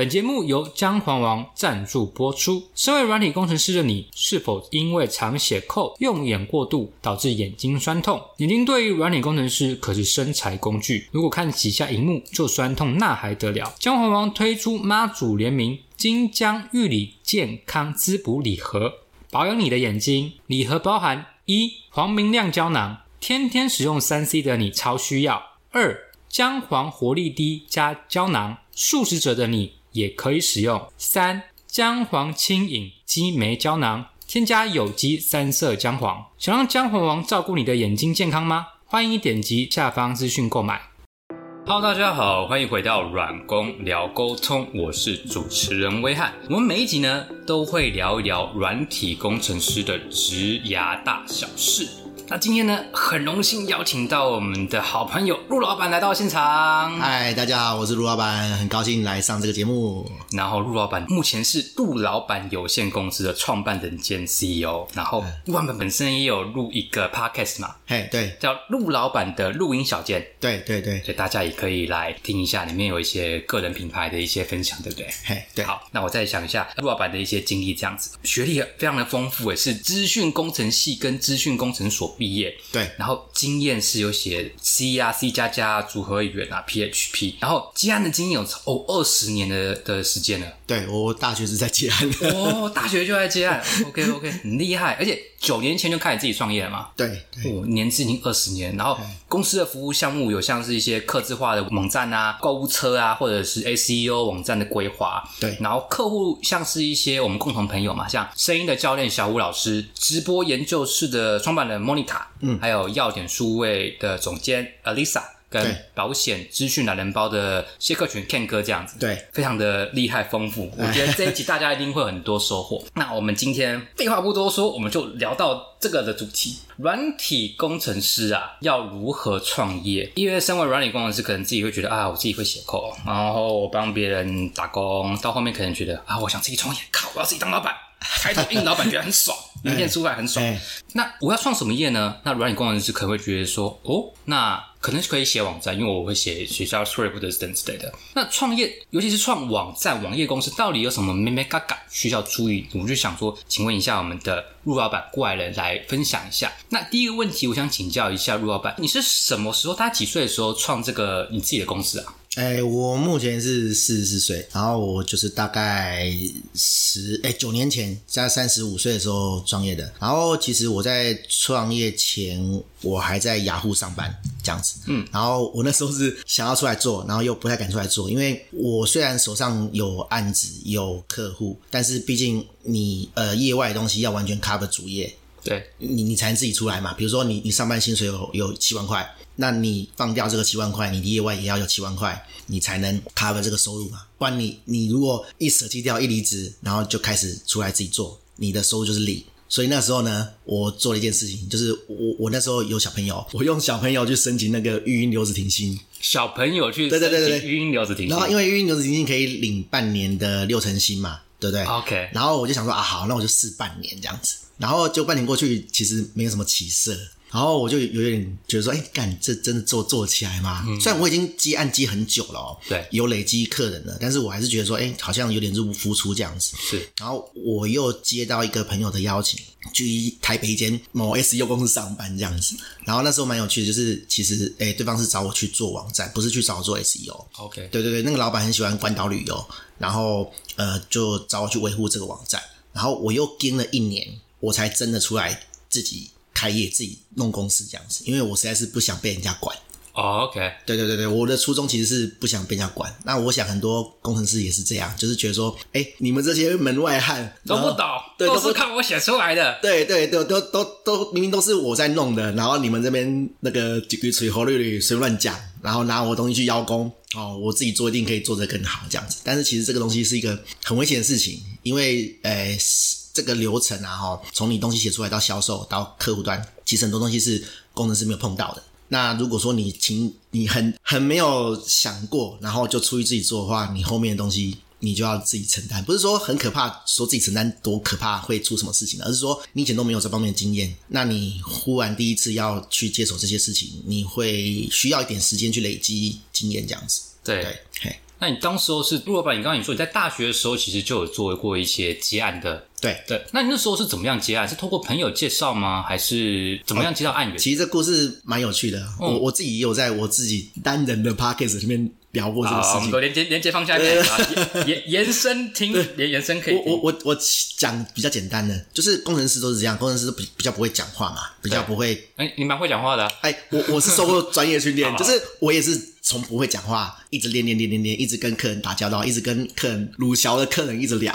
本节目由姜黄王赞助播出。身为软体工程师的你，是否因为常写扣、用眼过度导致眼睛酸痛？眼睛对于软体工程师可是生财工具，如果看几下荧幕就酸痛，那还得了？姜黄王推出妈祖联名金姜玉里健康滋补礼盒，保养你的眼睛。礼盒包含一黄明亮胶囊，天天使用三 C 的你超需要；二姜黄活力滴加胶囊，素食者的你也可以使用。三姜黄清饮鸡酶胶囊，添加有机三色姜黄。想让姜黄王照顾你的眼睛健康吗？欢迎点击下方资讯购买。Hello，大家好，欢迎回到软工聊沟通，我是主持人威汉。我们每一集呢都会聊一聊软体工程师的职涯大小事。那今天呢，很荣幸邀请到我们的好朋友陆老板来到现场。嗨，大家好，我是陆老板，很高兴来上这个节目。然后陆老板目前是陆老板有限公司的创办人兼 CEO。然后陆老板本身也有录一个 podcast 嘛，嘿，对，叫陆老板的录音小件，对对对，所以大家也可以来听一下，里面有一些个人品牌的一些分享，对不对？嘿，对，好，那我再想一下陆老板的一些经历，这样子，学历非常的丰富，诶，是资讯工程系跟资讯工程所毕业，对，然后经验是有写 C 啊、C 加加组合语言啊、PHP，然后基安的经验有哦二十年的的时间了。对我大学是在接案的，哦，大学就在接案，OK OK，很厉害，而且九年前就开始自己创业了嘛。对对。哦，年资已经二十年，然后公司的服务项目有像是一些客制化的网站啊、购物车啊，或者是 SEO 网站的规划。对。然后客户像是一些我们共同朋友嘛，像声音的教练小吴老师，直播研究室的创办人 Monica，嗯，还有要点数位的总监 Alisa，跟保险资讯懒人包的谢克群 Ken 哥这样子。对，非常的厉害丰富，我觉得这一集大家一定会有很多收获。那我们今天废话不多说，我们就聊到这个的主题：软体工程师啊，要如何创业？因为身为软体工程师，可能自己会觉得啊，我自己会写 code，然后我帮别人打工，到后面可能觉得啊，我想自己创业，靠，我要自己当老板，开头硬老板觉得很爽，名片出来很爽。哎，那我要创什么业呢？那软体工程师可能会觉得说，哦，那可能是可以写网站，因为我会写学校 script 或者是等之类的。那创业，尤其是创网站、网页公司，到底有什么咩咩嘎嘎需要注意？我就想说，请问一下我们的陆老板过来人来分享一下。那第一个问题，我想请教一下陆老板，你是什么时候，大家几岁的时候创这个你自己的公司啊？哎，我目前是四十四岁，然后我就是大概十哎九年前在三十五岁的时候创业的。然后其实我在创业前，我还在雅虎上班这样子。嗯，然后我那时候是想要出来做，然后又不太敢出来做，因为我虽然手上有案子有客户，但是毕竟你呃业外的东西要完全 cover 主业，对，你你才能自己出来嘛。比如说你你上班薪水有有七万块，那你放掉这个七万块，你的业外也要有七万块，你才能 cover 这个收入嘛。不然你你如果一舍弃掉一离职，然后就开始出来自己做，你的收入就是零。所以那时候呢，我做了一件事情，就是我我那时候有小朋友，我用小朋友去申请那个育婴留职停薪，小朋友去对对对对育婴留职停薪然后因为育婴留职停薪可以领半年的六成薪嘛，对不对 OK 然后我就想说啊，好，那我就试半年这样子。然后就半年过去，其实没有什么起色。然后我就有点觉得说，哎，干，这真的做做起来吗？虽然我已经接案接很久了哦，对有累积客人了，但是我还是觉得说，哎，好像有点入不敷出这样子。是然后我又接到一个朋友的邀请，去台北一间某 SEO 公司上班这样子。然后那时候蛮有趣的，就是其实哎，对方是找我去做网站，不是去找我做 SEO。OK，对对对，那个老板很喜欢关岛旅游，然后呃就找我去维护这个网站。然后我又跟了一年，我才真的出来自己开业，自己弄公司这样子，因为我实在是不想被人家管。哦 OK，对对对对，我的初衷其实是不想被人家管。那我想很多工程师也是这样，就是觉得说，哎，你们这些门外汉都不懂，都对都是看我写出来的。对对对，都都都明明都是我在弄的，然后你们这边那个几句吹喉绿绿随乱讲，然后拿我东西去邀功哦，我自己做一定可以做得更好这样子。但是其实这个东西是一个很危险的事情，因为呃这个流程啊哈，从你东西写出来到销售到客户端，其实很多东西是工程师没有碰到的。那如果说你请你很很没有想过，然后就出去自己做的话，你后面的东西你就要自己承担。不是说很可怕，说自己承担多可怕会出什么事情，而是说你以前都没有这方面的经验，那你忽然第一次要去接手这些事情，你会需要一点时间去累积经验，这样子。对，对，嘿，那你当时候是陆老板，你刚刚你说你在大学的时候其实就有做过一些接案的，对对。那你那时候是怎么样接案？是透过朋友介绍吗？还是怎么样接到案源？其实这故事蛮有趣的，我我自己也有在我自己单人的 podcast 里面聊过这个事情。我连接连接放下面啊，延 延伸听，延延伸可以。我我我我讲比较简单的，就是工程师都是这样，工程师比比较不会讲话嘛，比较不会。哎，你蛮会讲话的。哎，我我是受过专业训练，就是我也是。从不会讲话，一直练练练练练，一直跟客人打交道，一直跟客人鲁小的客人一直聊，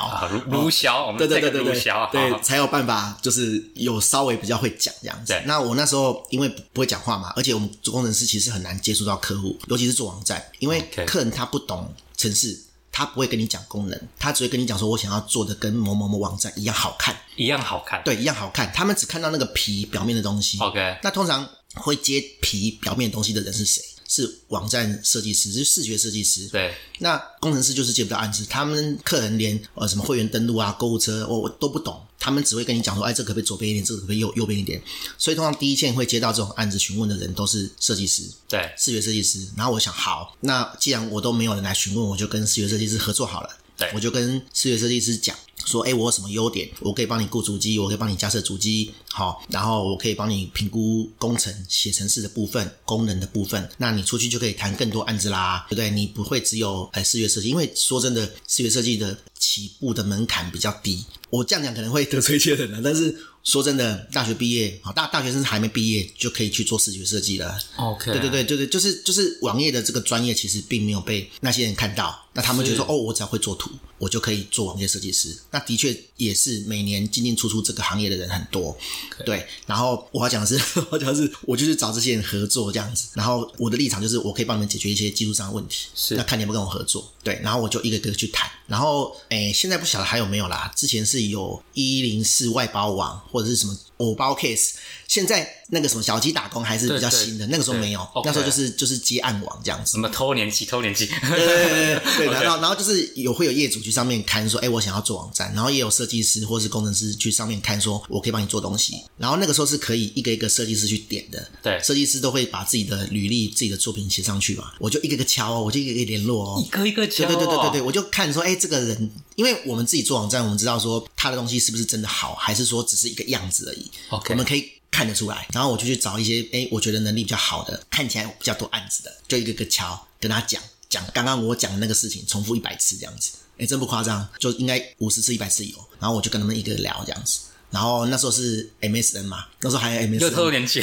鲁小，我们对对对对对，对才有办法，就是有稍微比较会讲这样子。那我那时候因为不会讲话嘛，而且我们做工程师其实很难接触到客户，尤其是做网站，因为客人他不懂程式，他不会跟你讲功能，他只会跟你讲说我想要做的跟某某某网站一样好看，一样好看，对，一样好看。他们只看到那个皮表面的东西。OK，那通常会接皮表面东西的人是谁？是网站设计师，是视觉设计师。对，那工程师就是接不到案子，他们客人连呃什么会员登录啊、购物车，我我都不懂，他们只会跟你讲说，哎，这可不可以左边一点，这个可不可以右右边一点。所以通常第一线会接到这种案子询问的人都是设计师，对，视觉设计师。然后我想，好，那既然我都没有人来询问，我就跟视觉设计师合作好了。对，我就跟视觉设计师讲说，哎，我有什么优点？我可以帮你雇主机，我可以帮你架设主机，好，然后我可以帮你评估工程、写程式的部分、功能的部分。那你出去就可以谈更多案子啦，对不对？你不会只有哎视觉设计，因为说真的，视觉设计的起步的门槛比较低。我这样讲可能会得罪一些人了，但是说真的，大学毕业，啊大大学生还没毕业就可以去做视觉设计了。OK，对对对对对，就是就是网页的这个专业其实并没有被那些人看到。那他们就说：“哦，我只要会做图，我就可以做网页设计师。”那的确也是每年进进出出这个行业的人很多，对。然后我要讲的是，我讲的是，我就是找这些人合作这样子。然后我的立场就是，我可以帮你们解决一些技术上的问题。是，那看你不跟我合作，对。然后我就一个个去谈。然后，诶，现在不晓得还有没有啦？之前是有一零四外包网或者是什么偶包 case。现在那个什么小鸡打工还是比较新的，那个时候没有，那时候就是就是接暗网这样子。什么偷年机？偷年期？对对对，然后然后就是有会有业主去上面看说，哎，我想要做网站，然后也有设计师或是工程师去上面看说，我可以帮你做东西。然后那个时候是可以一个一个设计师去点的，对，设计师都会把自己的履历、自己的作品写上去嘛，我就一个个敲哦，我就一个一个联络哦，一个一个敲，对对对对对，我就看说，哎，这个人，因为我们自己做网站，我们知道说他的东西是不是真的好，还是说只是一个样子而已。OK，我们可以。看得出来，然后我就去找一些哎，我觉得能力比较好的，看起来比较多案子的，就一个个敲，跟他讲讲刚刚我讲的那个事情，重复一百次这样子，哎，真不夸张，就应该五十次、一百次有。然后我就跟他们一个聊这样子，然后那时候是 MSN 嘛，那时候还有 MSN，又偷年轻，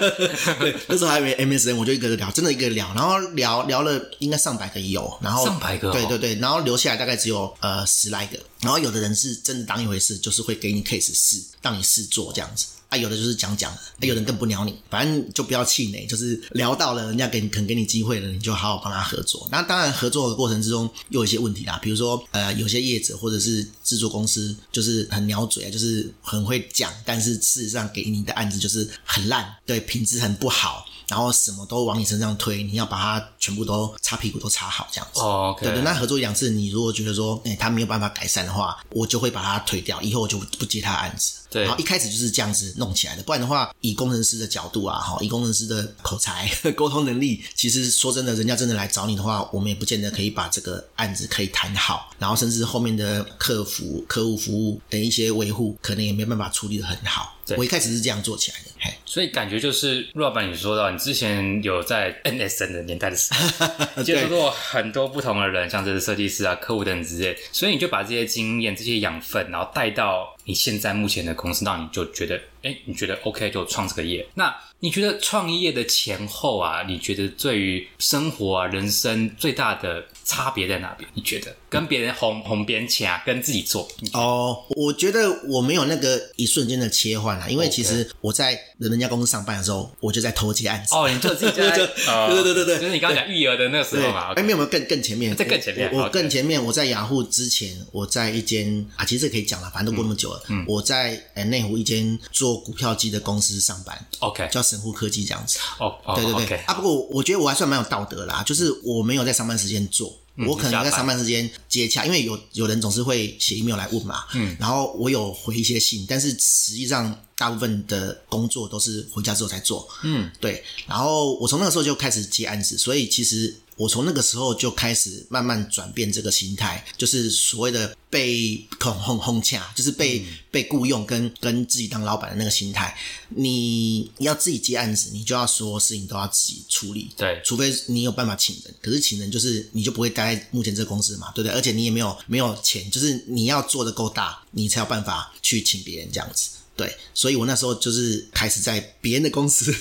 对，那时候还有 MSN，我就一个个聊，真的一个聊，然后聊聊了应该上百个有，然后上百个，对对对，然后留下来大概只有呃十来个，然后有的人是真的当一回事，就是会给你 case 试，让你试做这样子。啊，有的就是讲讲，啊，有人更不鸟你，反正就不要气馁，就是聊到了，人家给你肯给你机会了，你就好好帮他合作。那当然，合作的过程之中又有一些问题啦，比如说，呃，有些业者或者是制作公司就是很鸟嘴啊，就是很会讲，但是事实上给你的案子就是很烂，对，品质很不好。然后什么都往你身上推，你要把它全部都擦屁股都擦好这样子。哦，对对。那合作一两次，你如果觉得说，哎，他没有办法改善的话，我就会把他推掉，以后我就不接他的案子。对。然后一开始就是这样子弄起来的，不然的话，以工程师的角度啊，哈，以工程师的口才、沟通能力，其实说真的，人家真的来找你的话，我们也不见得可以把这个案子可以谈好，然后甚至后面的客服、客户服务等一些维护，可能也没办法处理的很好。我一开始是这样做起来的，嘿，所以感觉就是陆老板，你说到你之前有在 NSN 的年代的时候，接触过很多不同的人，像这些设计师啊、客户等之类，所以你就把这些经验、这些养分，然后带到你现在目前的公司，那你就觉得，哎，你觉得 OK 就创这个业。那你觉得创业的前后啊，你觉得对于生活啊、人生最大的？差别在哪边？你觉得跟别人红红边啊，跟自己做？哦，我觉得我没有那个一瞬间的切换啦，因为其实我在人家公司上班的时候，我就在偷接案子。哦，你就自己在，对对对对对，就是你刚刚讲育儿的那个时候嘛。哎，没有没有更更前面，在更前面。我更前面，我在雅虎之前，我在一间啊，其实这可以讲了，反正都过那么久了。嗯，我在呃内湖一间做股票机的公司上班。OK，叫神户科技这样子。哦，对对对。啊，不过我觉得我还算蛮有道德啦，就是我没有在上班时间做。我可能在上班时间接洽，因为有有人总是会写 email 来问嘛，嗯，然后我有回一些信，但是实际上大部分的工作都是回家之后才做，嗯，对。然后我从那个时候就开始接案子，所以其实我从那个时候就开始慢慢转变这个心态，就是所谓的被恐哄哄恰，就是被、被雇佣跟跟自己当老板的那个心态。你要自己接案子，你就要所有事情都要自己处理。对除非你有办法请人，可是请人就是你就不会待在目前这个公司嘛，对不对？而且你也没有没有钱，就是你要做的够大，你才有办法去请别人这样子。对，所以我那时候就是开始在别人的公司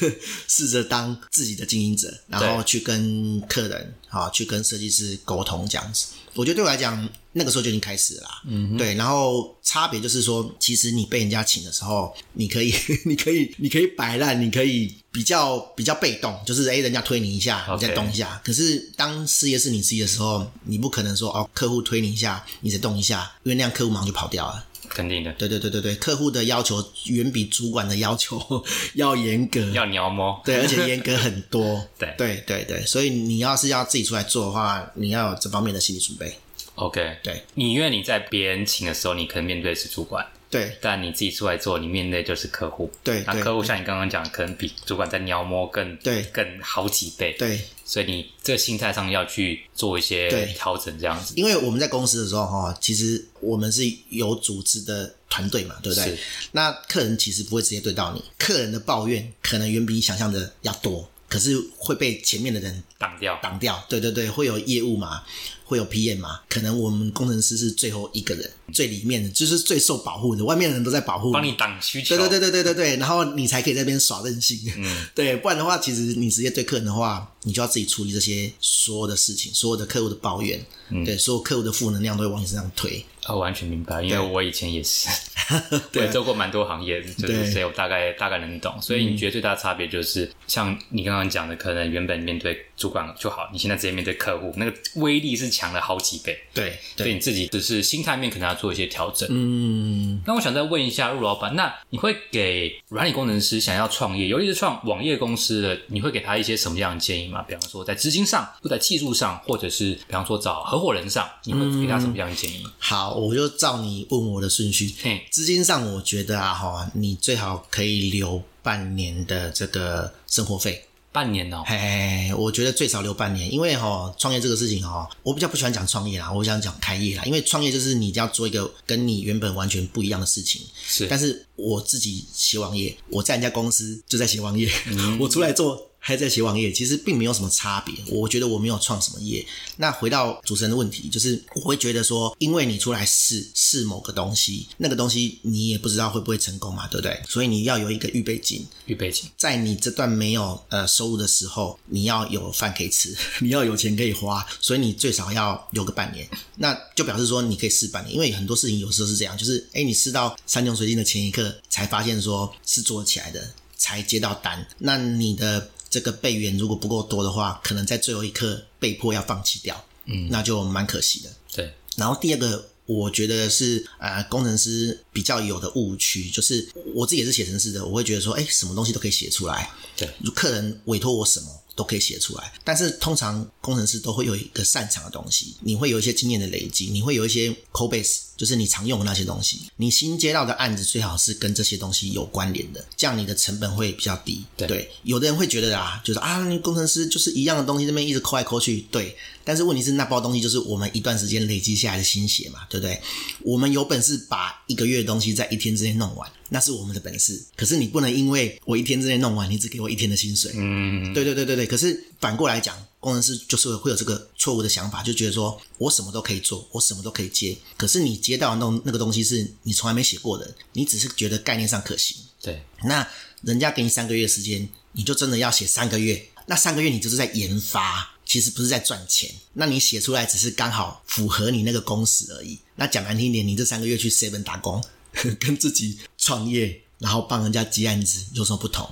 试着当自己的经营者，然后去跟客人啊，去跟设计师沟通这样子。我觉得对我来讲，那个时候就已经开始了啦。嗯，对。然后差别就是说，其实你被人家请的时候，你可以，你可以，你可以摆烂，你可以比较比较被动，就是诶人家推你一下，你再动一下。可是当事业是你自己的时候，你不可能说哦，客户推你一下，你再动一下，因为那样客户马上就跑掉了。肯定的，对对对对对，客户的要求远比主管的要求 要严格，要鸟摸。对，而且严格很多。对对对对，所以你要是要自己出来做的话，你要有这方面的心理准备。OK，对。你因为你在别人请的时候，你可能面对的是主管，对。但你自己出来做，你面对就是客户。对对那客户像你刚刚讲，可能比主管在鸟摸更对。更好几倍。对，所以你这个心态上要去做一些调整，这样子。因为我们在公司的时候哈，其实我们是有组织的团队嘛，对不对？那客人其实不会直接对到你，客人的抱怨可能远比你想象的要多，可是会被前面的人挡掉。挡掉。对对对，会有业务嘛，会有 PM 嘛，可能我们工程师是最后一个人，最里面的就是最受保护的，外面的人都在保护帮你挡需求。对对对对对对对，然后你才可以在那边耍任性。嗯，对，不然的话，其实你直接对客人的话，你就要自己处理这些所有的事情，所有的客户的抱怨，对，所有客户的负能量都会往你身上推。哦，完全明白，因为我以前也是，我对也做过蛮多行业，就是对所以我大概大概能懂。所以你觉得最大的差别就是，像你刚刚讲的，可能原本面对主管就好，你现在直接面对客户，那个威力是强了好几倍。对所以你自己只是心态面可能要做一些调整。嗯，那我想再问一下陆老板，那你会给软体工程师想要创业，尤其是创网页公司的，你会给他一些什么样的建议吗？比方说在资金上，或在技术上，或者是比方说找合伙人上，你会给他什么样的建议？好，我就照你问我的顺序。嘿，资金上，我觉得啊，哈，你最好可以留半年的这个生活费。半年哦，嘿嘿，嘿我觉得最少留半年，因为哈创业这个事情哈，我比较不喜欢讲创业啦，我想讲开业啦，因为创业就是你要做一个跟你原本完全不一样的事情。是。但是我自己写网页，我在人家公司就在写网页，嗯。我出来做还在写网页，其实并没有什么差别。我觉得我没有创什么业。那回到主持人的问题，就是我会觉得说，因为你出来试试某个东西，那个东西你也不知道会不会成功嘛，对不对？所以你要有一个预备金。预备金。在你这段没有呃收入的时候，你要有饭可以吃，你要有钱可以花，所以你最少要有个半年，那就表示说你可以试半年，因为很多事情有时候是这样，就是哎你试到山穷水尽的前一刻，才发现说是做起来的，才接到单，那你的这个备援如果不够多的话，可能在最后一刻被迫要放弃掉，嗯，那就蛮可惜的。对，然后第二个，我觉得是呃，工程师比较有的误区，就是我自己也是写程式的，我会觉得说，哎，什么东西都可以写出来，对，如客人委托我什么都可以写出来。但是通常工程师都会有一个擅长的东西，你会有一些经验的累积，你会有一些 code base，就是你常用的那些东西。你新接到的案子最好是跟这些东西有关联的，这样你的成本会比较低。对有的人会觉得啊，就是啊，你工程师就是一样的东西，这边一直抠来抠去，对。但是问题是，那包东西就是我们一段时间累积下来的心血嘛，对不对？我们有本事把一个月的东西在一天之内弄完，那是我们的本事。可是你不能因为我一天之内弄完，你只给我一天的薪水。嗯，对对对对对。可是反过来讲，工程师就是会有这个错误的想法，就觉得说我什么都可以做，我什么都可以接。可是你接到的那那个东西是你从来没写过的，你只是觉得概念上可行。对，那人家给你三个月时间，你就真的要写三个月。那三个月你就是在研发，其实不是在赚钱。那你写出来只是刚好符合你那个工时而已。那讲难听点，你这三个月去 seven 打工，跟自己创业，然后帮人家接案子有什么不同？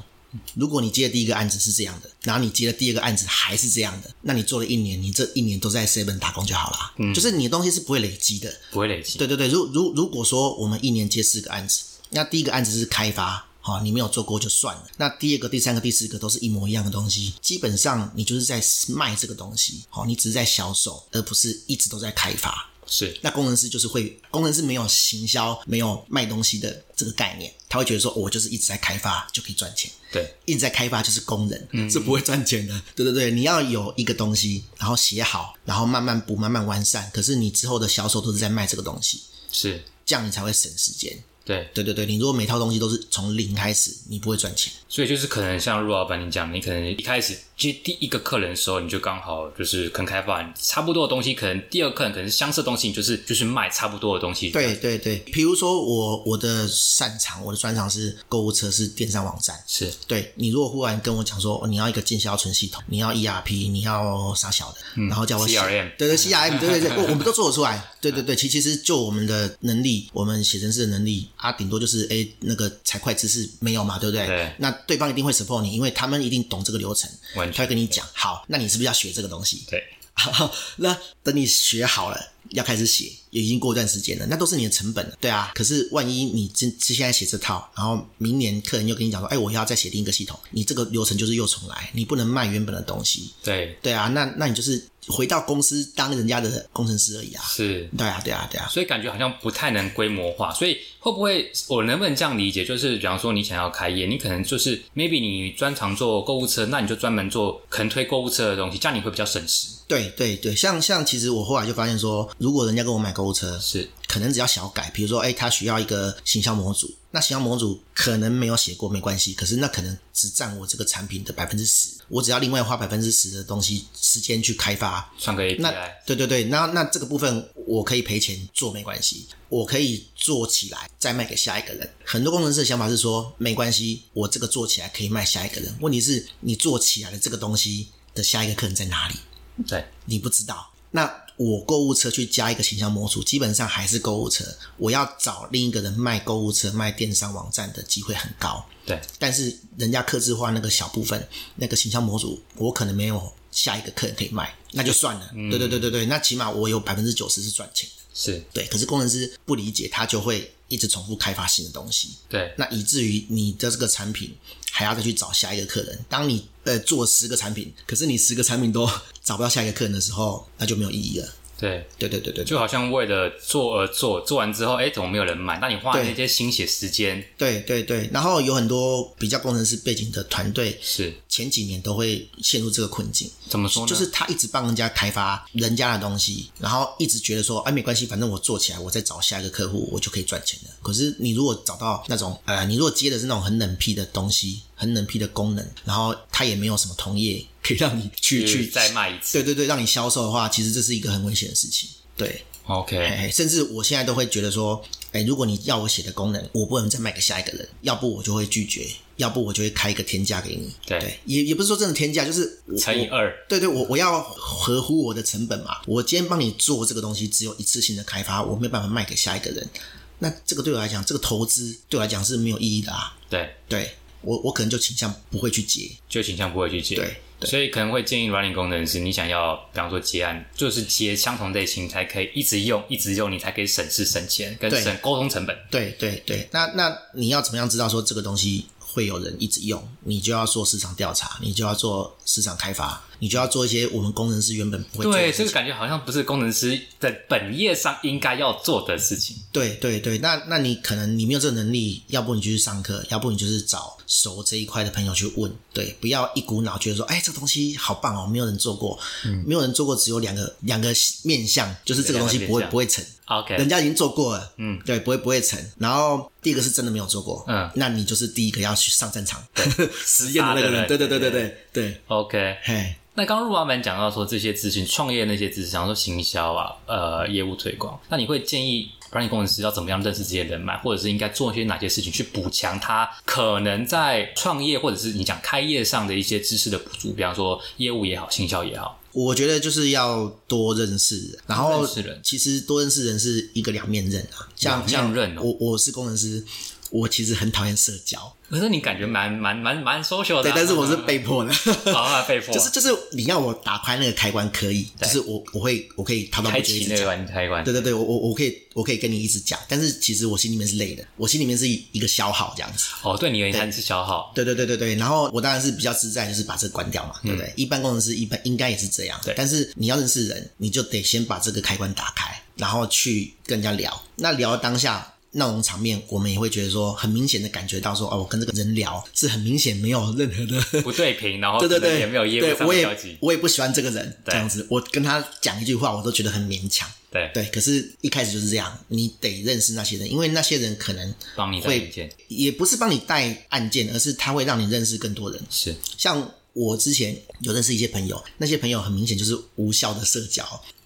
如果你接的第一个案子是这样的，然后你接的第二个案子还是这样的，那你做了一年，你这一年都在 seven 打工就好了。嗯，就是你的东西是不会累积的。不会累积。对对对，如如如果说我们一年接四个案子，那第一个案子是开发，好、你没有做过就算了。那第二个、第三个、第四个都是一模一样的东西，基本上你就是在卖这个东西，好、你只是在销售，而不是一直都在开发。是。那工程师就是会，工程师没有行销、没有卖东西的这个概念，他会觉得说，我就是一直在开发就可以赚钱，对，一直在开发就是工人，嗯。是不会赚钱的。对对对，你要有一个东西，然后写好，然后慢慢补、慢慢完善，可是你之后的销售都是在卖这个东西，是，这样你才会省时间。对，对对对，你如果每套东西都是从零开始，你不会赚钱。所以就是可能像陆老板你讲，你可能一开始接第一个客人的时候，你就刚好就是可能开发差不多的东西，可能第二个客人可能是相似的东西，你就是就是卖差不多的东西。对对对，比如说我我的擅长，我的专长是购物车，是电商网站。是对你如果忽然跟我讲说，哦你要一个进销存系统，你要 ERP，你要啥小的，然后叫我 CRM 对对 CRM，对对对，我我们都做得出来。对对对，其其实就我们的能力，我们写程式的能力啊，顶多就是哎那个财会知识没有嘛，对不对？对那对方一定会 support 你，因为他们一定懂这个流程，他会跟你讲，好，那你是不是要学这个东西？对，好，那等你学好了，要开始写，也已经过一段时间了，那都是你的成本了，对啊。可是万一你现现在写这套，然后明年客人又跟你讲说，哎，我要再写另一个系统，你这个流程就是又重来，你不能卖原本的东西，对，对啊。那那你就是回到公司当人家的工程师而已啊，是。对啊，对啊，对啊。所以感觉好像不太能规模化，所以会不会我能不能这样理解？就是比方说你想要开业，你可能就是 maybe 你专长做购物车，那你就专门做可能推购物车的东西，这样你会比较省时。对对对，像像其实我后来就发现说，如果人家跟我买购物车，是可能只要小改，比如说，哎，他需要一个行销模组，那行销模组可能没有写过没关系，可是那可能只占我这个产品的百分之十，我只要另外花百分之十的东西时间去开发，算个那 API。对对对，那那这个部分我可以赔钱做没关系，我可以做起来再卖给下一个人。很多工程师的想法是说，没关系，我这个做起来可以卖下一个人。问题是你做起来的这个东西的下一个客人在哪里？对，你不知道。那我购物车去加一个形象模组，基本上还是购物车。我要找另一个人卖购物车、卖电商网站的机会很高。对，但是人家客制化那个小部分，那个形象模组，我可能没有下一个客人可以卖，那就算了。对对对对对，那起码我有百分之九十是赚钱的。是，对，可是工程师不理解，他就会一直重复开发新的东西。对，那以至于你的这个产品还要再去找下一个客人。当你呃做十个产品，可是你十个产品都 找不到下一个客人的时候，那就没有意义了。对，对对对对就好像为了做而做，做完之后，哎，怎么没有人买？那你花对那些心血时间，对对对。然后有很多比较工程师背景的团队，是前几年都会陷入这个困境。怎么说呢？就是他一直帮人家开发人家的东西，然后一直觉得说，哎，没关系，反正我做起来，我再找下一个客户，我就可以赚钱了。可是你如果找到那种，呃，你如果接的是那种很冷僻的东西，很冷僻的功能，然后它也没有什么同业可以让你去去去再卖一次。对对对，让你销售的话，其实这是一个很危险的事情。对，OK，哎，甚至我现在都会觉得说，哎，如果你要我写的功能，我不能再卖给下一个人，要不我就会拒绝，要不我就会开一个天价给你。对也也不是说真的天价，就是乘以二，对对，我我要合乎我的成本嘛。我今天帮你做这个东西，只有一次性的开发，我没有办法卖给下一个人。那这个对我来讲，这个投资对我来讲是没有意义的啊。对，对我我可能就倾向不会去接。就倾向不会去接。对对所以可能会建议软体工程师，你想要，比方说接案，就是接相同类型，才可以一直用，一直用，你才可以省事省钱，跟省沟通成本。对对对，那那你要怎么样知道说这个东西会有人一直用？你就要做市场调查，你就要做市场开发，你就要做一些我们工程师原本不会做的对，事情。这个感觉好像不是工程师的本业上应该要做的事情。对对对，那那你可能你没有这个能力，要不你就去上课，要不你就是找熟这一块的朋友去问。对，不要一股脑觉得说，哎，这个东西好棒哦，没有人做过，没有人做过，只有两个两个面向，就是这个东西不会不会成。OK，人家已经做过了，嗯，对，不会不会成。然后第一个是真的没有做过，嗯。那你就是第一个要去上战场 实验的那个人，对对对对对。对，OK。嘿，那刚刚陆老板讲到说这些资讯，创业那些知识，然后说行销啊，呃，业务推广，那你会建议软体工程师要怎么样认识这些人脉，或者是应该做一些哪些事情去补强他可能在创业或者是你讲开业上的一些知识的补足，比方说业务也好，行销也好。我觉得就是要多认识人，然后其实多认识人是一个两面刃啊，像像我我是工程师，我其实很讨厌社交，可是你感觉蛮蛮蛮蛮 social 的、对，啊，但是我是被迫的，啊被迫，就是就是你要我打开那个开关可以，就是我我会我可以滔滔不开绝一直讲。开关。对对对，我我我可以我可以跟你一直讲，但是其实我心里面是累的，我心里面是一个消耗这样子。哦，对你而言它是消耗，对对对对对，然后我当然是比较自在，就是把这个关掉嘛，对不对？一般工程师一般应该也是这样，对但是你要认识人，你就得先把这个开关打开，然后去跟人家聊。那聊当下那种场面，我们也会觉得说，很明显的感觉到说，哦，我跟这个人聊是很明显没有任何的不对平，然后对对对，没有业务上的交集。我也不喜欢这个人这对样子，我跟他讲一句话，我都觉得很勉强。对，对，可是一开始就是这样，你得认识那些人，因为那些人可能帮你带会意见也不是帮你带案件，而是他会让你认识更多人。是像我之前有认识一些朋友，那些朋友很明显就是无效的社交，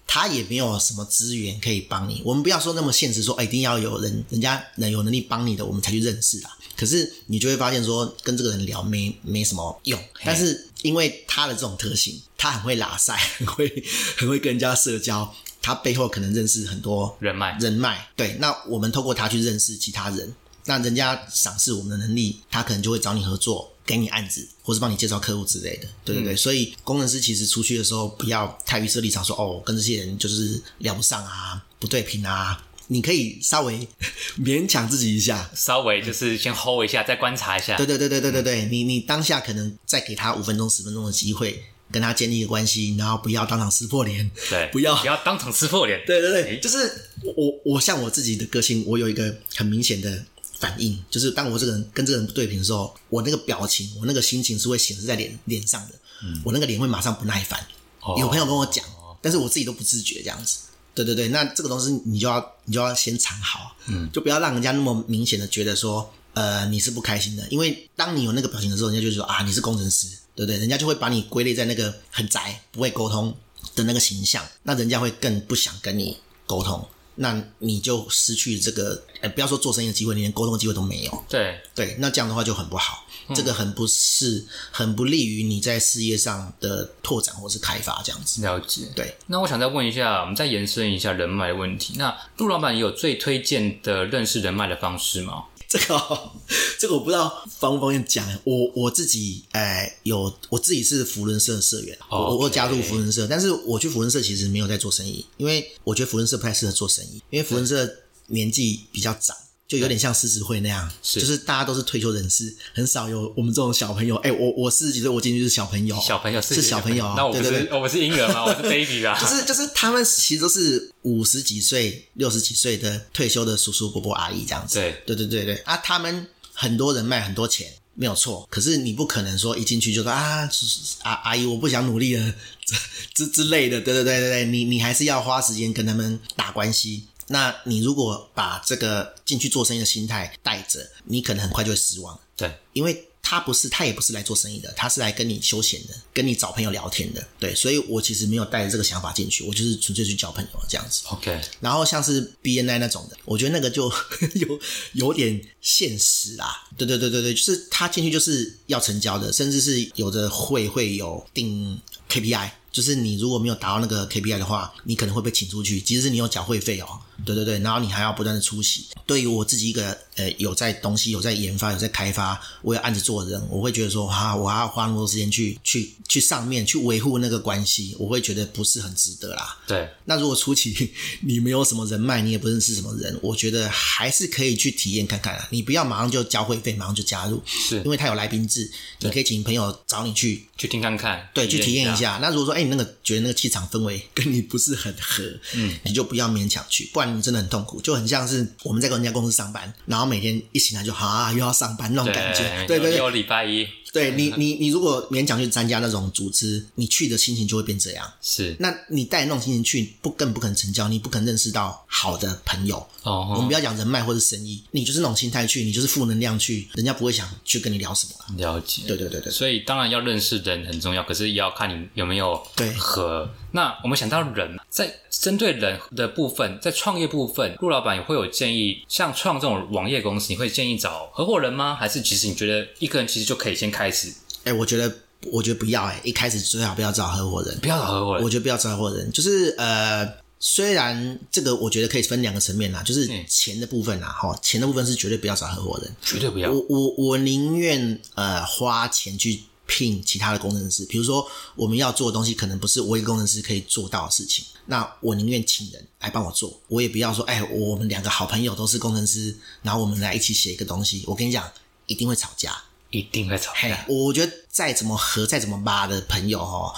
他也没有什么资源可以帮你。我们不要说那么现实说，哎，一定要有人人家能有能力帮你的，我们才去认识啊。可是你就会发现说，跟这个人聊没没什么用。但是因为他的这种特性，他很会拉塞，很会很会跟人家社交，他背后可能认识很多人脉，人脉。对，那我们透过他去认识其他人，那人家赏识我们的能力，他可能就会找你合作，给你案子，或是帮你介绍客户之类的。对对对，所以工程师其实出去的时候，不要太预设立场说，哦，跟这些人就是聊不上啊，不对频啊。你可以稍微 勉强自己一下，稍微就是先 hold 一下，再观察一下对。对对对对对对，你你当下可能再给他五分钟十分钟的机会，跟他建立一个关系，然后不要当场撕破脸，对，不要不要当场撕破脸。对对对，诶就是我我我像我自己的个性，我有一个很明显的反应，就是当我这个人跟这个人不对平的时候，我那个表情，我那个心情是会显示在脸脸上的，嗯我那个脸会马上不耐烦。哦有朋友跟我讲，但是我自己都不自觉这样子。对对对，那这个东西你就要你就要先藏好，嗯，就不要让人家那么明显的觉得说，呃，你是不开心的，因为当你有那个表情的时候，人家就说啊，你是工程师，对不对？人家就会把你归类在那个很宅、不会沟通的那个形象，那人家会更不想跟你沟通，那你就失去这个，呃，不要说做生意的机会，你连沟通的机会都没有。对，对，那这样的话就很不好，这个很不是很不利于你在事业上的拓展或是开发这样子。了解。对，那我想再问一下，我们再延伸一下人脉的问题。那陆老板有最推荐的认识人脉的方式吗？这个、这个我不知道方不方便讲。我我自己哎、有我自己是福伦社的社员，我我加入福伦社，但是我去福伦社其实没有在做生意，因为我觉得福伦社不太适合做生意，因为福伦社年纪比较长。就有点像狮子会那样，是就是大家都是退休人士，很少有我们这种小朋友。哎、我我四十几岁，我进去是小朋友，小朋友是小朋友啊，那我不是我不是婴儿吗？我是 baby 啊。就是就是他们其实都是五十几岁、六十几岁的退休的叔叔伯伯阿姨这样子。对对对对对啊，他们很多人卖很多钱，没有错。可是你不可能说一进去就说啊阿阿姨我不想努力了 之之类的。对对对对对，你你还是要花时间跟他们打关系。那你如果把这个进去做生意的心态带着，你可能很快就会失望。对，因为他不是，他也不是来做生意的，他是来跟你休闲的，跟你找朋友聊天的。对，所以我其实没有带着这个想法进去，我就是纯粹去交朋友这样子。OK，然后像是 BNI 那种的，我觉得那个就 有有点现实啊。对对对对对，就是他进去就是要成交的，甚至是有的会会有定 KPI。就是你如果没有达到那个 KPI 的话，你可能会被请出去，即使你有缴会费哦。对对对，然后你还要不断的出席。对于我自己一个呃有在东西有在研发有在开发，我有案子做的人，我会觉得说啊，我还要花那么多时间去去去上面去维护那个关系，我会觉得不是很值得啦。对，那如果初期 你没有什么人脉，你也不认识什么人，我觉得还是可以去体验看看啊。你不要马上就交会费，马上就加入，是因为他有来宾制，你可以请朋友找你去，去听看看，对，去体验一下。下。那如果说，哎、你那个觉得那个气场氛围跟你不是很合，嗯，你就不要勉强去，不然你真的很痛苦，就很像是我们在跟人家公司上班，然后每天一醒来就啊又要上班那种感觉，对对对，有礼拜一对你你你如果勉强去参加那种组织，你去的心情就会变这样。是那你带那种心情去，不更不可能成交，你不可能认识到好的朋友。哦，我们不要讲人脉或者生意，你就是那种心态去，你就是负能量去，人家不会想去跟你聊什么了。了解。对对对对，所以当然要认识人很重要，可是也要看你有没有对和。那我们想到人，在针对人的部分，在创业部分，陆老板也会有建议，像创这种网页公司，你会建议找合伙人吗？还是其实你觉得一个人其实就可以先开始，哎、我觉得我觉得不要哎、一开始最好不要找合伙人，不要找合伙人？我觉得不要找合伙人，就是呃。虽然这个我觉得可以分两个层面啦，就是嗯钱的部分啦，哈，钱的部分是绝对不要找合伙人，绝对不要。我我我宁愿呃花钱去聘其他的工程师，比如说我们要做的东西可能不是我一个工程师可以做到的事情，那我宁愿请人来帮我做，我也不要说哎我们两个好朋友都是工程师，然后我们来一起写一个东西，我跟你讲一定会吵架。一定会吵嘿架，，我觉得再怎么和再怎么骂的朋友哦，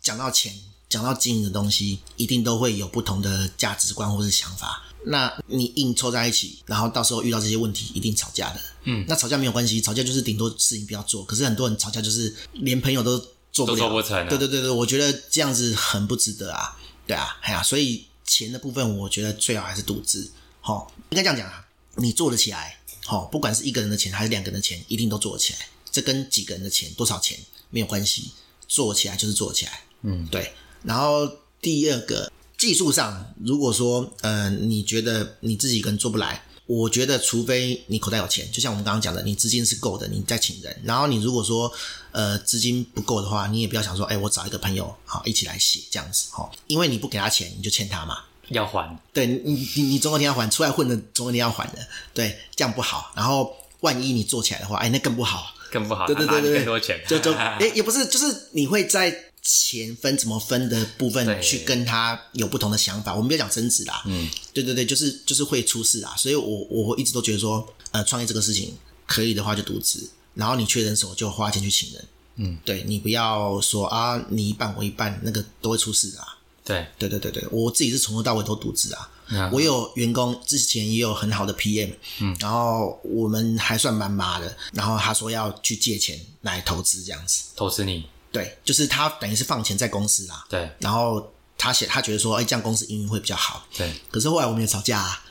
讲到钱讲到经营的东西，一定都会有不同的价值观或是想法。那你硬凑在一起，然后到时候遇到这些问题，一定吵架的。嗯，那吵架没有关系，吵架就是顶多事情不要做。可是很多人吵架就是连朋友都做不都了，做不成啊对对对对，我觉得这样子很不值得啊。对啊，哎呀、所以钱的部分，我觉得最好还是独资。好、应该这样讲啊，你做得起来，好、不管是一个人的钱还是两个人的钱，一定都做得起来。这跟几个人的钱多少钱没有关系，做起来就是做起来。嗯，对。然后第二个技术上，如果说呃你觉得你自己一个人做不来，我觉得除非你口袋有钱，就像我们刚刚讲的，你资金是够的，你再请人。然后你如果说呃资金不够的话，你也不要想说，哎，我找一个朋友好一起来写这样子哈、哦，因为你不给他钱，你就欠他嘛。要还，对你，你你总有一天要还，出来混的总有一天要还的，对，这样不好。然后万一你做起来的话，哎，那更不好。更不好，对对对对，更多钱，就 就哎也不是，就是你会在钱分怎么分的部分去跟他有不同的想法。我们不要讲争执啦，嗯，对对对，就是就是会出事啊。所以我我一直都觉得说，呃，创业这个事情可以的话就独资，然后你缺人手就花钱去请人，嗯，对你不要说啊你一半我一半，那个都会出事的啊。对，对对对对，我自己是从头到尾都独资啊。嗯我有员工，之前也有很好的 PM，嗯，然后我们还算蛮麻的，然后他说要去借钱来投资这样子，投资你，对，就是他等于是放钱在公司啦，对。然后他写他觉得说，哎，这样公司营运会比较好，对，可是后来我们也吵架、啊，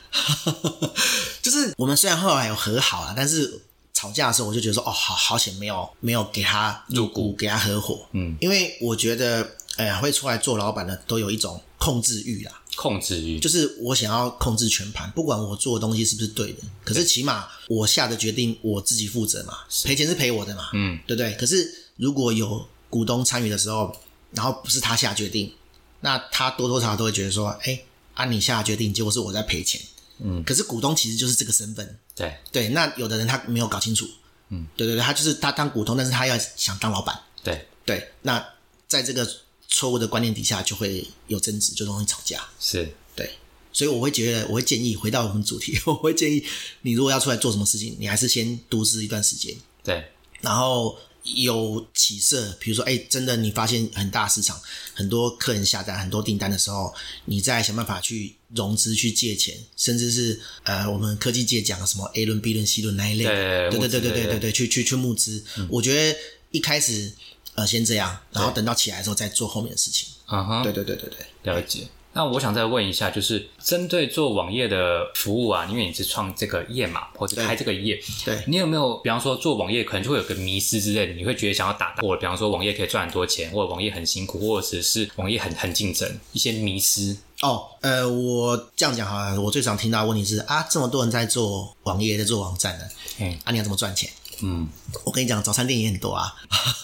就是我们虽然后来有和好啊，但是吵架的时候我就觉得说，哦，好好险没有没有给他入股，给他合伙，嗯，因为我觉得，哎呀，会出来做老板的都有一种控制欲啦，控制欲，就是我想要控制全盘，不管我做的东西是不是对的，可是起码我下的决定我自己负责嘛，赔钱是赔我的嘛，嗯，对不对？可是如果有股东参与的时候，然后不是他下决定，那他多多少少都会觉得说，哎，啊你下决定，结果是我在赔钱，嗯，可是股东其实就是这个身份，对。对，那有的人他没有搞清楚，嗯，对对对，他就是他当股东，但是他要想当老板，对。对，那在这个错误的观念底下就会有争执，就容易吵架。是，对，所以我会觉得，我会建议回到我们主题，我会建议你如果要出来做什么事情，你还是先独资一段时间，对然后有起色，比如说，哎，真的你发现很大市场，很多客人下单，很多订单的时候，你再想办法去融资、去借钱，甚至是呃，我们科技界讲的什么 A 轮、B 轮、C 轮那一类的，对对对对对对对，去去去募资。我觉得一开始呃先这样，然后等到起来的时候再做后面的事情。嗯哼，对对对对对。了解。那我想再问一下，就是针对做网页的服务啊，因为你是创这个页嘛，或者开这个页，对你有没有，比方说做网页可能就会有个迷失之类的，你会觉得想要打破，比方说网页可以赚很多钱，或者网页很辛苦，或者是网页很很竞争，一些迷失。哦，呃，我这样讲好了，我最常听到的问题是啊，这么多人在做网页，在做网站的，嗯啊，你要怎么赚钱？嗯，我跟你讲，早餐店也很多啊，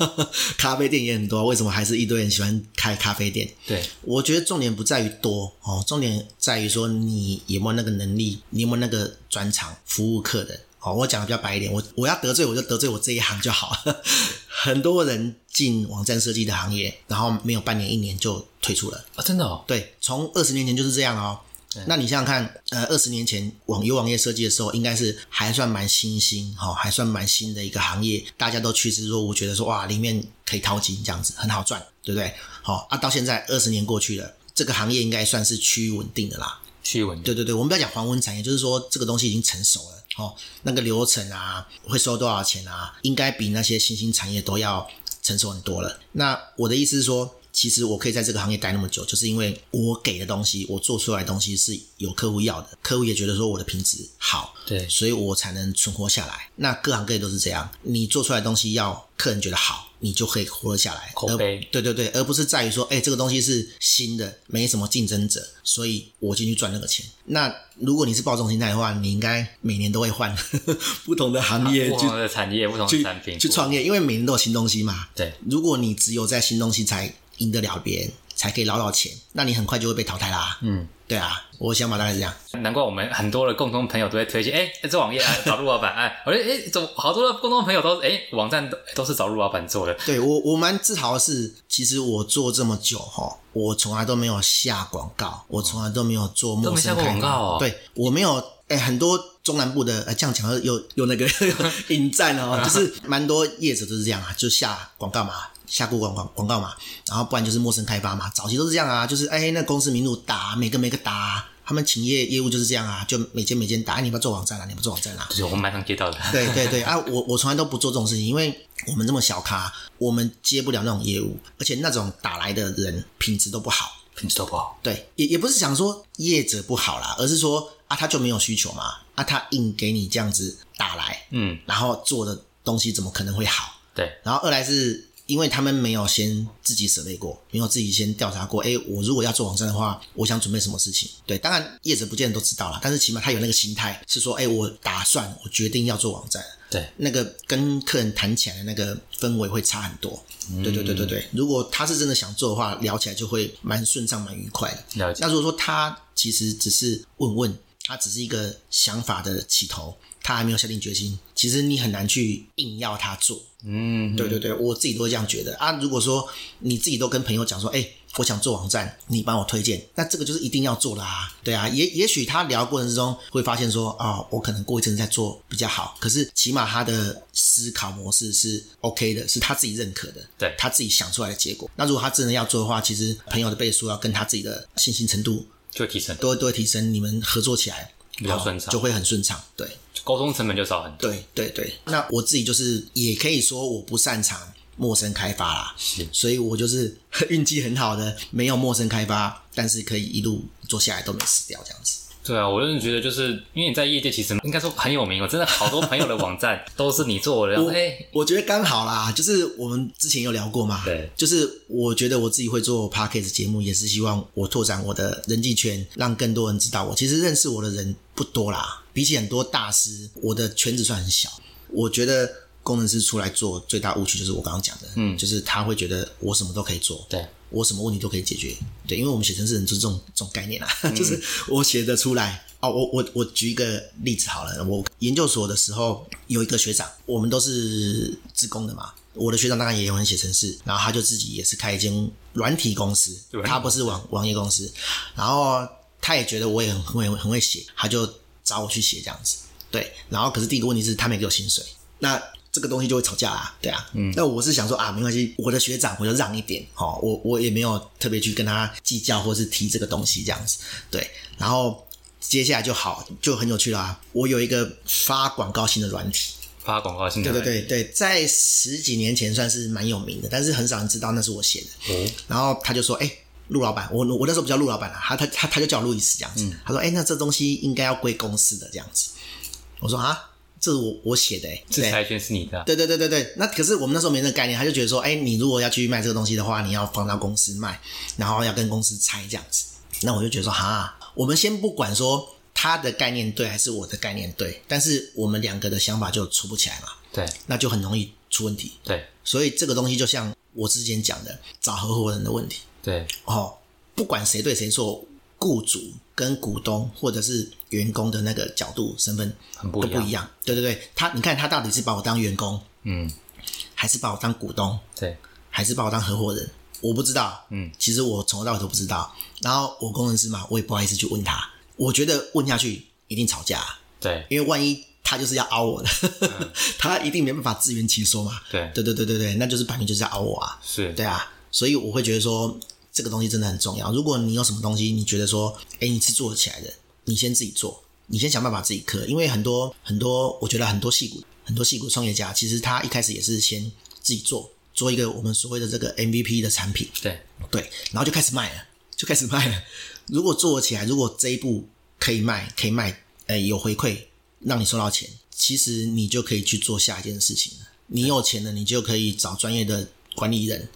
咖啡店也很多，为什么还是一堆人喜欢开咖啡店？对，我觉得重点不在于多哦，重点在于说你有没有那个能力，你有没有那个专长服务客人。哦，我讲的比较白一点，我我要得罪我就得罪我这一行就好。很多人进网站设计的行业，然后没有半年一年就退出了。啊，真的哦，对，从二十年前就是这样哦。那你想想看，呃，二十年前网游网页设计的时候，应该是还算蛮新兴，哈、还算蛮新的一个行业，大家都趋之若鹜，觉得说哇，里面可以淘金，这样子很好赚，对不对？好、啊，到现在二十年过去了，这个行业应该算是趋于稳定的啦。趋稳定对对对，我们不要讲黄昏产业，就是说这个东西已经成熟了，哦，那个流程啊，会收多少钱啊，应该比那些新兴产业都要成熟很多了。那我的意思是说，其实我可以在这个行业待那么久，就是因为我给的东西，我做出来的东西是有客户要的，客户也觉得说我的品质好，对所以我才能存活下来。那各行各业都是这样，你做出来的东西要客人觉得好，你就可以活得下来。口碑对对对，而不是在于说，哎，这个东西是新的，没什么竞争者，所以我进去赚那个钱。那如果你是抱这种心态的话，你应该每年都会换 不同的行业不同的产业、不同的产品去创业，因为每年都有新东西嘛。对，如果你只有在新东西才赢得了别人，才可以捞到钱，那你很快就会被淘汰啦。嗯，对啊，我想法大概是这样。难怪我们很多的共同朋友都会推荐，哎，这网页啊，找陆老板，哎，我觉得哎，怎好多的共同朋友都哎，网站都都是找陆老板做的，对我，我蛮自豪的是，其实我做这么久哈，我从来都没有下广告，我从来都没有做陌生广告哦。对我没有，哎，很多中南部的，呃，这样讲又又那个 引战哦，就是蛮多业者都是这样啊，就下广告嘛，下过广广广告嘛，然后不然就是陌生开发嘛，早期都是这样啊，就是哎那公司名录打每个每个打啊，他们企业业务就是这样啊，就每间每间打，哎你要不要做网站啊，你要不要做网站啊，就是我们马上接到的。对对对啊，我我从来都不做这种事情，因为我们这么小咖，我们接不了那种业务，而且那种打来的人品质都不好。品质都不好。对，也也不是想说业者不好啦，而是说啊，他就没有需求嘛，啊，他硬给你这样子打来，嗯，然后做的东西怎么可能会好？对，然后二来是因为他们没有先自己准备过，没有自己先调查过。哎，我如果要做网站的话，我想准备什么事情？对，当然业者不见得都知道了，但是起码他有那个心态，是说，哎，我打算，我决定要做网站。对，那个跟客人谈起来的那个氛围会差很多。对对对对对，如果他是真的想做的话，聊起来就会蛮顺畅、蛮愉快的。了解。那如果说他其实只是问问，他只是一个想法的起头，他还没有下定决心，其实你很难去硬要他做。嗯，对对对，我自己都会这样觉得啊。如果说你自己都跟朋友讲说，哎，我想做网站，你帮我推荐，那这个就是一定要做啦啊。对啊，也也许他聊过程之中会发现说，啊，我可能过一阵子再做比较好。可是起码他的思考模式是 OK 的，是他自己认可的，对他自己想出来的结果。那如果他真的要做的话，其实朋友的倍数要跟他自己的信心程度就会提升，都会都会提升，你们合作起来比较顺畅就会很顺畅。对。沟通成本就少很多。对对对，那我自己就是也可以说我不擅长陌生开发啦，是所以我就是运气很好的，没有陌生开发，但是可以一路做下来都没死掉这样子。对啊，我真的觉得就是因为你在业界其实应该说很有名我，真的好多朋友的网站都是你做的。然后哎，我觉得刚好啦，就是我们之前有聊过嘛，对，就是我觉得我自己会做 podcast 节目，也是希望我拓展我的人际圈，让更多人知道我。其实认识我的人不多啦，比起很多大师，我的圈子算很小。我觉得工程师出来做最大误区就是我刚刚讲的，嗯就是他会觉得我什么都可以做，对，我什么问题都可以解决。对，因为我们写程式人就是这种这种概念啊，嗯 就是我写得出来。哦，我我我举一个例子好了，我研究所的时候有一个学长，我们都是自工的嘛。我的学长当然也有人写程式，然后他就自己也是开一间软体公司他不是网网页公司，然后他也觉得我也很会很会写，他就找我去写这样子。对，然后可是第一个问题是他没给我薪水，那这个东西就会吵架啊，对啊，嗯，那我是想说啊，没关系，我的学长我就让一点，哦，我我也没有特别去跟他计较或是提这个东西这样子，对，然后接下来就好，就很有趣啦、我有一个发广告性的软体，发广告性的对对对对，在十几年前算是蛮有名的，但是很少人知道那是我写的。哦，然后他就说：“哎、陆老板，我我那时候不叫陆老板了，他他他他就叫路易斯这样子。他说：‘哎、那这东西应该要归公司的这样子。’我说：‘啊，这是我我写的、欸，对制裁权是你的啊，对对对对对，那可是我们那时候没那个概念，他就觉得说，哎，你如果要去卖这个东西的话，你要放到公司卖，然后要跟公司拆这样子。那我就觉得说，哈，我们先不管说他的概念对还是我的概念对，但是我们两个的想法就出不起来嘛，对那就很容易出问题。对所以这个东西就像我之前讲的，找合伙人的问题对，哦，不管谁对谁错，雇主跟股东或者是员工的那个角度身份很不都不一，样。对对对，他你看他到底是把我当员工，嗯，还是把我当股东，对还是把我当合伙人？我不知道。嗯，其实我从头到尾都不知道。然后我工程师嘛，我也不好意思去问他。我觉得问下去一定吵架，对因为万一他就是要凹我的，他一定没办法自圆其说嘛。对对对对对对，那就是摆明就是要凹我啊。是，对啊，所以我会觉得说这个东西真的很重要。如果你有什么东西，你觉得说，哎，你是做得起来的，你先自己做，你先想办法自己刻。因为很多很多，我觉得很多戏骨很多戏骨创业家，其实他一开始也是先自己做，做一个我们所谓的这个 MVP 的产品，对对，然后就开始卖了，就开始卖了。如果做起来，如果这一步可以卖，可以卖，哎，有回馈，让你收到钱，其实你就可以去做下一件事情了。你有钱了，你就可以找专业的管理人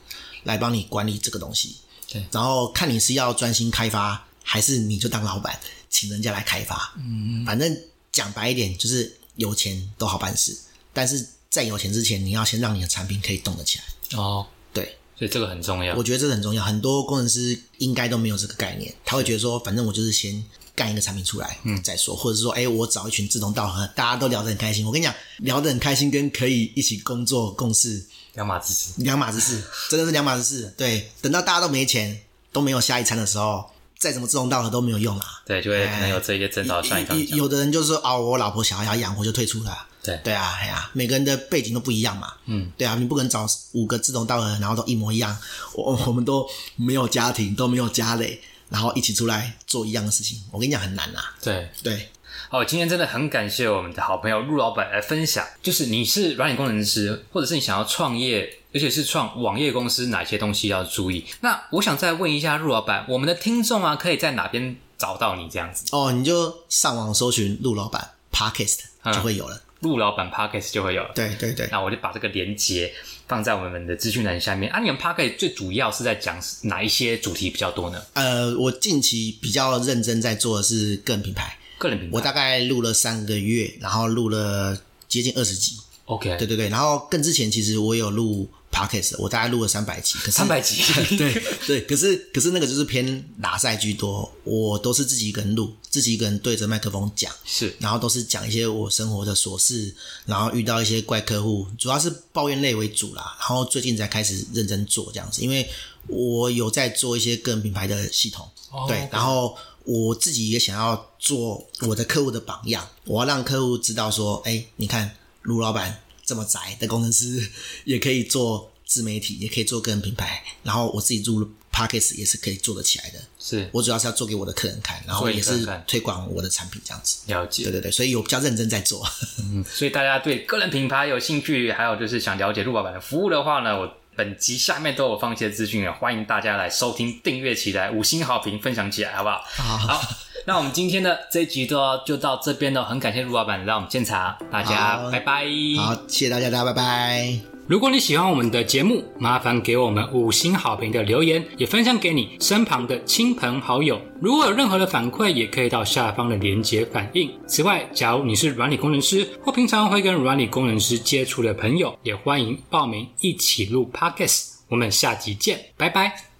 来帮你管理这个东西。对然后看你是要专心开发，还是你就当老板，请人家来开发。嗯，反正讲白一点，就是有钱都好办事，但是在有钱之前，你要先让你的产品可以动得起来。哦，对，所以这个很重要我，觉得这个很重要，很多工程师应该都没有这个概念，他会觉得说，反正我就是先干一个产品出来，嗯，再说，或者是说，哎，我找一群志同道合，大家都聊得很开心。我跟你讲，聊得很开心，跟可以一起工作共事两码子事，两码子事，真的是两码子事。对，等到大家都没钱，都没有下一餐的时候，再怎么志同道合都没有用啦。对，就会可能有这些争吵，像你刚刚，有有的人就是说哦，我老婆小孩要养，活就退出了。对对啊，哎呀，每个人的背景都不一样嘛。嗯，对啊，你不可能找五个志同道合，然后都一模一样。我我们都没有家庭，都没有家累，然后一起出来做一样的事情，我跟你讲很难啊。对。对，好，今天真的很感谢我们的好朋友陆老板来分享，就是你是软体工程师，或者是你想要创业，而且是创网页公司，哪些东西要注意？那我想再问一下陆老板，我们的听众啊，可以在哪边找到你这样子？哦，你就上网搜寻陆老板 Podcast 嗯就会有了。陆老板 Podcast 就会有了。对对对，那我就把这个连接放在我们的资讯栏下面。啊，你们 Podcast 最主要是在讲哪一些主题比较多呢？呃，我近期比较认真在做的是个人品牌，个人品牌。我大概录了三个月，然后录了接近二十集。OK，对对对，然后更之前其实我有录 podcast，我大概录了三百集，可是三百集。对 对，可是可是那个就是偏拿赛居多，我都是自己一个人录，自己一个人对着麦克风讲，是然后都是讲一些我生活的琐事，然后遇到一些怪客户，主要是抱怨类为主啦。然后最近才开始认真做这样子，因为我有在做一些个人品牌的系统，哦对然后我自己也想要做我的客户的榜样，我要让客户知道说，哎，你看卢老板这么宅的工程师，也可以做自媒体，也可以做个人品牌，然后我自己入 podcast 也是可以做得起来的。是我主要是要做给我的客人看，然后也是推广我的产品这样子。了解对。对对，所以我比较认真在做。所以大家对个人品牌有兴趣，还有就是想了解陆老板的服务的话呢，我本集下面都有放一些资讯啊，欢迎大家来收听、订阅起来，五星好评分享起来，好不好？好，那我们今天的这一集都要就到这边了，很感谢陆老板来我们现场，大家拜拜。好，谢谢大家，大家拜拜。如果你喜欢我们的节目，麻烦给我们五星好评的留言，也分享给你身旁的亲朋好友。如果有任何的反馈，也可以到下方的连接反映。此外，假如你是软体工程师或平常会跟软体工程师接触的朋友，也欢迎报名一起录 Podcast。我们下集见，拜拜。